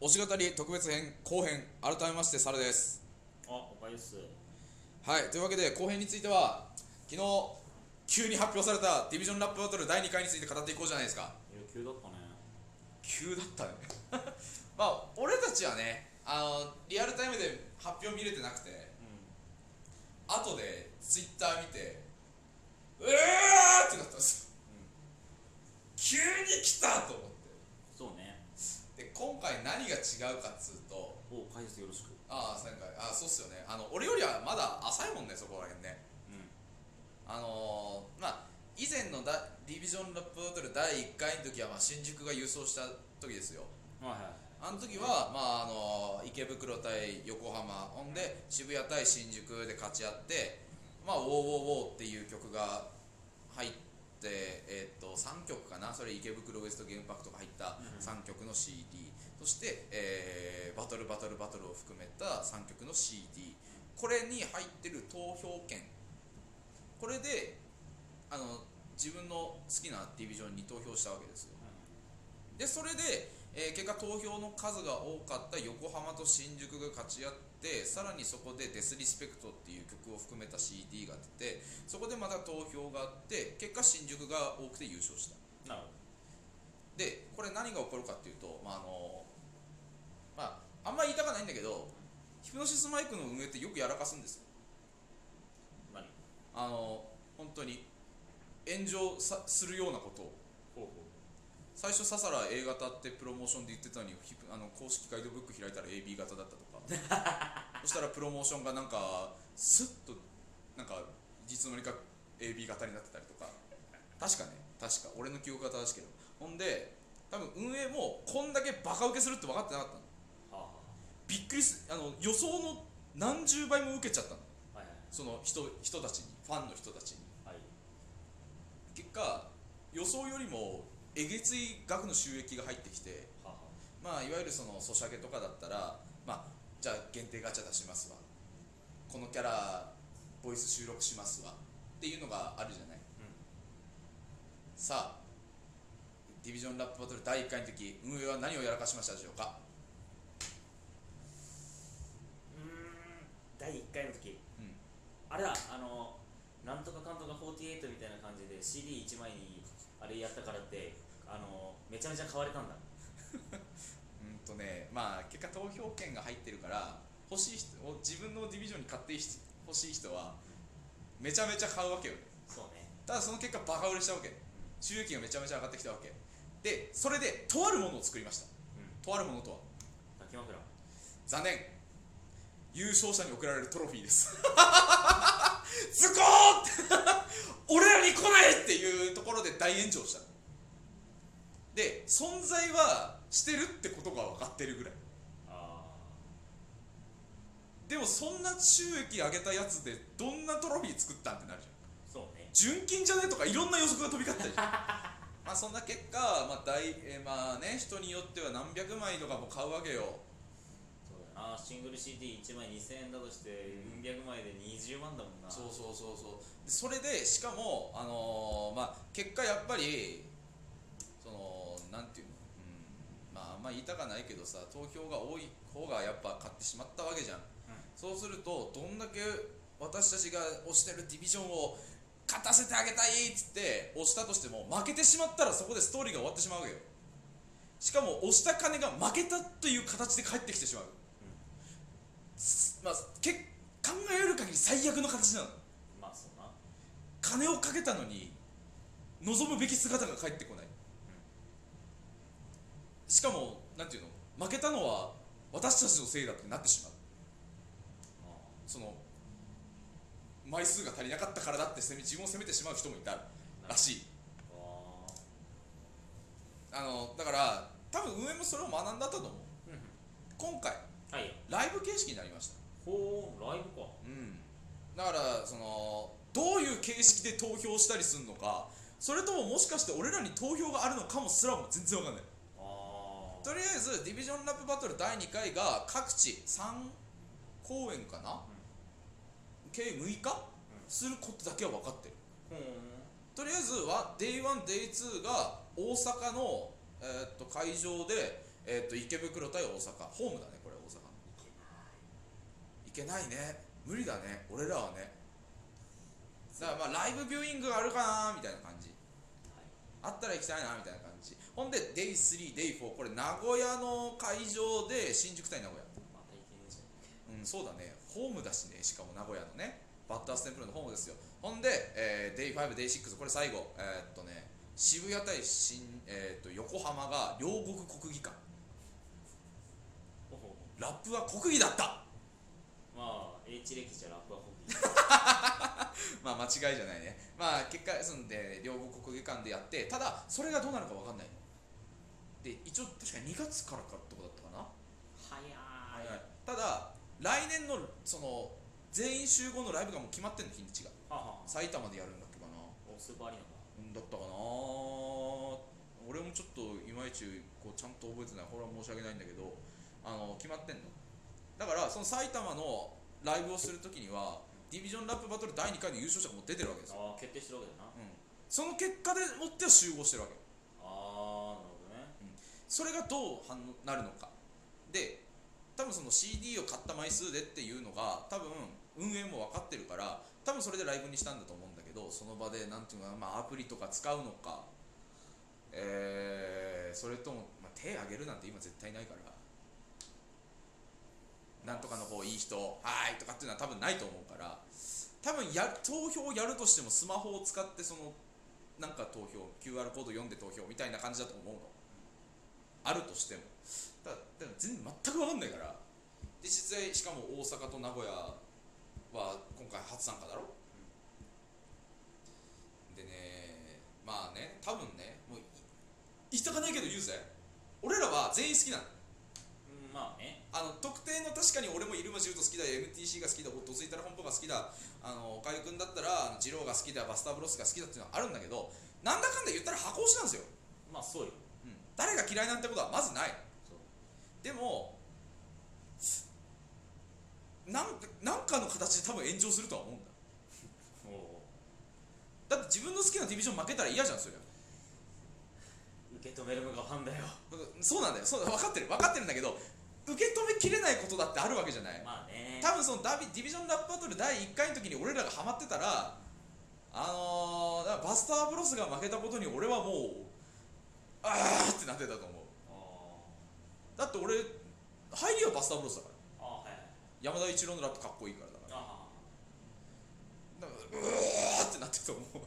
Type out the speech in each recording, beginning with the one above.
推し語り特別編後編改めましてサルですあ、おかゆっす。はいというわけで後編については昨日急に発表されたディビジョンラップバトル第2回について語っていこうじゃないですかいや、急だったね。急だったね まあ俺たちはねあのリアルタイムで発表見れてなくてう後でツイッター見てうわーってなったんですよ急に来たと思っん。で今回何が違うかっつうとお、おかゆっすよろしく。ああ前回あそうっすよねあの俺よりはまだ浅いもんねそこら辺ねうあのー、まあ以前のダディビジョンラップバトル第1回の時は、まあ、新宿が優勝した時ですよん。はいはい。あの時は、まああの池袋対横浜ほんで渋谷対新宿で勝ち合って「まあ、ウォーウォーウォー」っていう曲が入って、えー、と3曲かな。それ池袋ウエストゲームパークとか入ったうん。3曲の CD、そして、えーバトルバトルバトルを含めた3曲の CD これに入ってる投票権。これであの自分の好きなディビジョンに投票したわけですよ。でそれで、えー結果投票の数が多かった横浜と新宿が勝ち合ってさらにそこで「デスリスペクト」っていう曲を含めた CD が出てそこでまた投票があって結果新宿が多くて優勝した。うん。なるほでこれ何が起こるかっていうとまああのまああんまり言いたくないんだけどヒプノシスマイクの運営ってよくやらかすんですよ。あの本当に炎上さするようなことを最初ササラ A 型ってプロモーションで言ってたのにあの公式ガイドブック開いたら AB 型だったとか。そしたらプロモーションがなんかスッとなんかいつの間にか AB 型になってたりとか。確かね。確か。俺の記憶が正しけどほんで多分運営もこんだけバカ受けするって分かってなかったの。う。はあ。はびっくりすあの予想の何十倍も受けちゃったの。あ。はいはい。その人人たちに。ファンの人たちに。はい。結果予想よりもえげつい額の収益が入ってきてまあいわゆるそのソシャゲとかだったらまあじゃあ限定ガチャ出しますわ。このキャラボイス収録しますわ。っていうのがあるじゃない、さあディビジョンラップバトル第1回の時運営は何をやらかしましたでしょうか？うーん。第一回の時。うん。あれだ、あの、なんとかかんとか48みたいな感じで CD1 枚にあれやったからって、あの、めちゃめちゃ買われたんだ。うんとねまあ結果投票権が入ってるから欲しい人を自分のディビジョンに買って欲しい人はめちゃめちゃ買うわけよ。そうね。ただその結果バカ売れしたわけ。収益がめちゃめちゃ上がってきたわけ。でそれでとあるものを作りました。うん。とあるものとは？抱き枕。残念。優勝者に贈られるトロフィーです。ズコーって。俺らに来ないっていうところで大炎上したで存在はしてるってことが分かってるぐらい。あでもそんな収益上げたやつでどんなトロフィー作ったんってなるじゃん。あ。そうね。純金じゃねとかいろんな予測が飛び交ったり まあそんな結果、まあ大えーまあね、人によっては何百枚とかも買うわけよ。そうだな。シングル CD1 枚2000円だとして400枚で20万だもんな。そうそうそうそう。でそれでしかも、あのーまあ、結果やっぱりそのなんていうの、うん、まああんま言いたかないけどさ投票が多い方がやっぱ勝ってしまったわけじゃん、そうするとどんだけ私たちが推してるディビジョンを勝たせてあげたいっつって押したとしても負けてしまったらそこでストーリーが終わってしまうわけよ。しかも押した金が負けたという形で返ってきてしまう、すまあ、け考える限り最悪の形なの。まあそうな。金をかけたのに望むべき姿が返ってこない、しかもなんていうの？負けたのは私たちのせいだってなってしまう。あその枚数が足りなかったからだって自分を責めてしまう人もいたらしい。ああのだから多分運営もそれを学んだと思う。今回はいよ。ライブ形式になりました。ほうライブか。うん。だからそのどういう形式で投票したりするのかそれとももしかして俺らに投票があるのかもすらも全然わかんないとりあえずディビジョンラップバトル第2回が各地3公演かな、計6日、することだけは分かってる。ほうとりあえずは Day1Day2 が大阪の、えーっと会場で、えー、と池袋対大阪。ホームだねこれ大阪の。い。けないね。無理だね。俺らはね。だからまあライブビューイングがあるかなみたいな感じ。あったら行きたいなみたいな感じ。ほんで Day3、Day4 これ名古屋の会場で新宿対名古屋。またいけねえじゃん。うんそうだね。ホームだしねしかも名古屋のね。バッターステンプルのホームですよ。ほんで、えー、Day5、Day6 これ最後。えーっとね渋谷対新、えーっと横浜が両国国技館。ラップは国技だった。まあ H 歴じゃラップはホビー まあ間違いじゃないね。まあ結果ですんで両国国技館でやってただそれがどうなるか分かんない。ので一応確か2月からかってことだったかな。早い。はい。ただ来年のその全員集合のライブがもう決まってんの日にちが。はあは。あ埼玉でやるんだっけかな。おスーパーアリーナか。うんだったかな。俺もちょっといまいちこうちゃんと覚えてない。これは申し訳ないんだけどあの決まってんの。だからその埼玉のライブをするときにはディビジョンラップバトル第2回の優勝者がもう出てるわけですよ、ああ決定してるわけだな。うん、その結果でもっては集合してるわけああなるほどね。それがどう反応なるのか。で多分その CD を買った枚数でっていうのが多分運営も分かってるから多分それでライブにしたんだと思うんだけどその場でなんていうのかな、まあ、アプリとか使うのか。えー、それとも、まあ、手挙げるなんて今絶対ないからなんとかの方いい人はいとかっていうのは多分ないと思うから多分や投票をやるとしてもスマホを使ってそのなんか投票 QR コード読んで投票みたいな感じだと思うの。あるとしても。だだ全然全く分かんないから。で実際しかも大阪と名古屋は今回初参加だろ、でねまあね多分ねもう言いたかないけど言うぜ。俺らは全員好きなの。あの特定の確かに俺も入間シュート好きだ MTC が好きだドスイタラ本舗が好きだあの岡井君だったら二郎が好きだバスターブロスが好きだっていうのはあるんだけどなんだかんだ言ったら箱推しなんですよ、まあそうよ。うん、誰が嫌いなんてことはまずない。でもなんかなんかの形で多分炎上するとは思うんだ。おだって自分の好きなディビジョン負けたら嫌じゃんそれ。受け止めるのがファンだよ。そうなんだよ。そう分かってる。分かってるんだけど受け止めきれないことだってあるわけじゃない。まあね。多分そのダビディビジョンラップバトル第1回の時に俺らがハマってたらあのー、バスターブロスが負けたことに俺はもうあーってなってたと思う。あだって俺入りはバスターブロスだから。はいはい。山田一郎のラップかっこいいからだから。あだからうわーってなってると思う。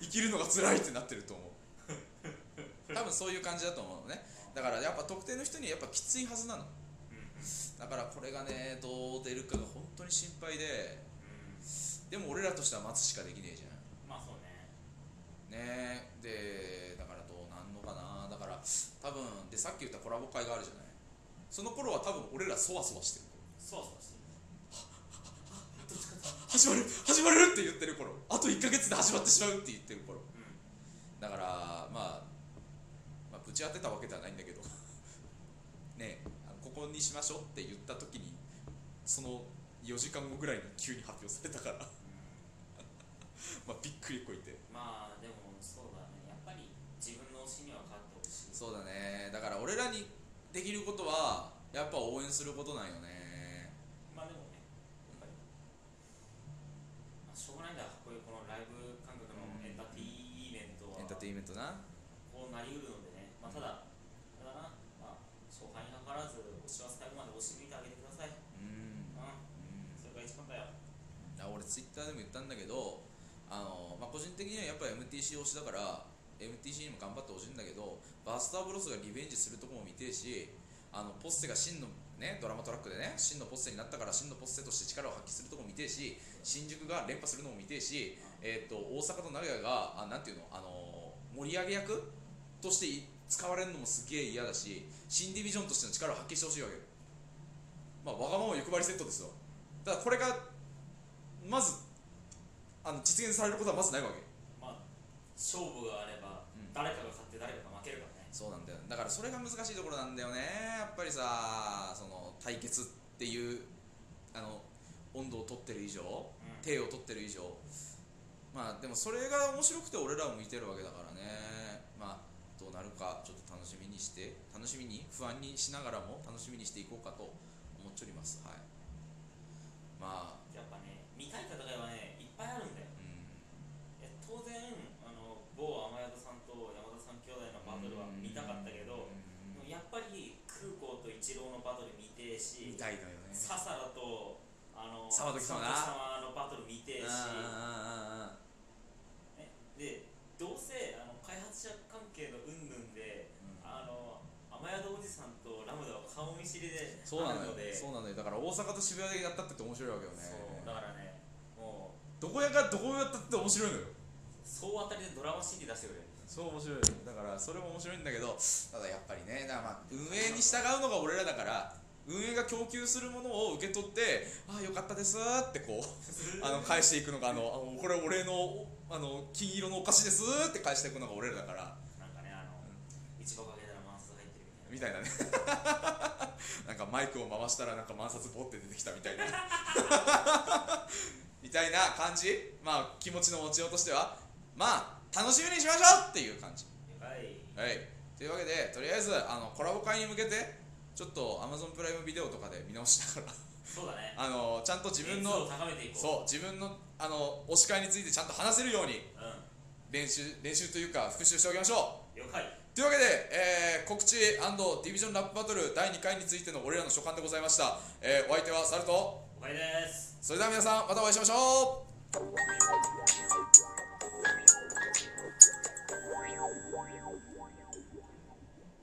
生きるのが辛いってなってると思う。多分そういう感じだと思うのねだからやっぱ特定の人にやっぱきついはずなの。うんだからこれがねどう出るかが本当に心配で。うん。でも俺らとしては待つしかできねえじゃん。まあそうね。ねでだからどうなんのかな。だから多分でさっき言ったコラボ会があるじゃない。その頃は多分俺らそわそわしてる。そわそわしてる。始まる始まるって言ってる頃。あと1ヶ月で始まってしまうって言ってる頃。うん。だからまあ、ち当てたわけではないんだけど。ねえあのここにしましょうって言った時にその4時間後ぐらいに急に発表されたから。まあびっくりこいて。まあでもそうだね。やっぱり自分の推しには勝ってほしい。そうだね。だから俺らにできることはやっぱ応援することなんよね。まあでもねやっぱり、まあ、しょうがないんだこういうこのライブ感覚のエンターテイメントは。エンターテインメントな。こうなりうるのまあ、ただ、ただな、まあ、勝敗にかからず推しは最後まで推し抜いてあげてください。うん。うん。うん。それが一番だよ。あ俺ツイッターでも言ったんだけどあの、まあ、個人的にはやっぱり MTC 推しだから MTC にも頑張ってほしいんだけどバスターブロスがリベンジするとこも見てえしあのポッセが真の、ね、ドラマトラックでね真のポッセになったから真のポッセとして力を発揮するとこも見てえし新宿が連覇するのも見てえし、えー、と大阪と名古屋があなんていうのあの盛り上げ役としてい使われるのもすげえ嫌だし新ディビジョンとしての力を発揮してほしいわけよ。まあわがまま欲張りセットですよ。ただこれがまずあの実現されることはまずないわけ。まあ勝負があればうん。誰かが勝って誰かが負けるからね。そうなんだよ。だからそれが難しいところなんだよね。やっぱりさその対決っていうあの温度を取ってる以上うん。手を取ってる以上。まあでもそれが面白くて俺らを見てるわけだからね。まあどうなるかちょっと楽楽しみにして楽しみに不安にしながらも楽しみにしていこうかと思っております。はい。まあ。やっぱね見たい戦いはねいっぱいあるんだよ。うん。当然あの某天宿さんと山田さん兄弟のバトルは見たかったけど、うん。やっぱり空港と一郎のバトル見てえし見たいのよね。笹田とあの沢時様のバトル見てえし。でどうせあの開発者関係の云々で、あの雨宿おじさんとラムダは顔見知りでそうなのよ。そうなのよ。だから大阪と渋谷でやったって面白いわけよね。そうだからねもうどこやかどこやったって面白いのよ。総当たりでドラマ CD 出してくれそう面白いだからそれも面白いんだけどただやっぱりねだまあ運営に従うのが俺らだから運営が供給するものを受け取って「ああよかったです」ってこう あの返していくのがあのあのこれ俺のあの金色のお菓子ですって返していくのが俺らだから。なんかねあの、一番かけたらマンス入ってるみたいな。みたいなねマイクを回したらなんか万札ボって出てきたみたいな。みたいな感じ。まあ気持ちの持ちようとしては。まあ楽しみにしましょうっていう感じ。はい。はい。というわけでとりあえずあのコラボ会に向けてちょっと Amazon プライムビデオとかで見直しながら。そうだね。あのちゃんと自分の高めていこう。そう自分のあの推し会についてちゃんと話せるようにう練習練習というか復習しておきましょう。ん了解というわけで、えー告知ディビジョンラップバトル第2回についての俺らの所感でございました、えーお相手はサルト。了解です。それでは皆さんまたお会いしましょう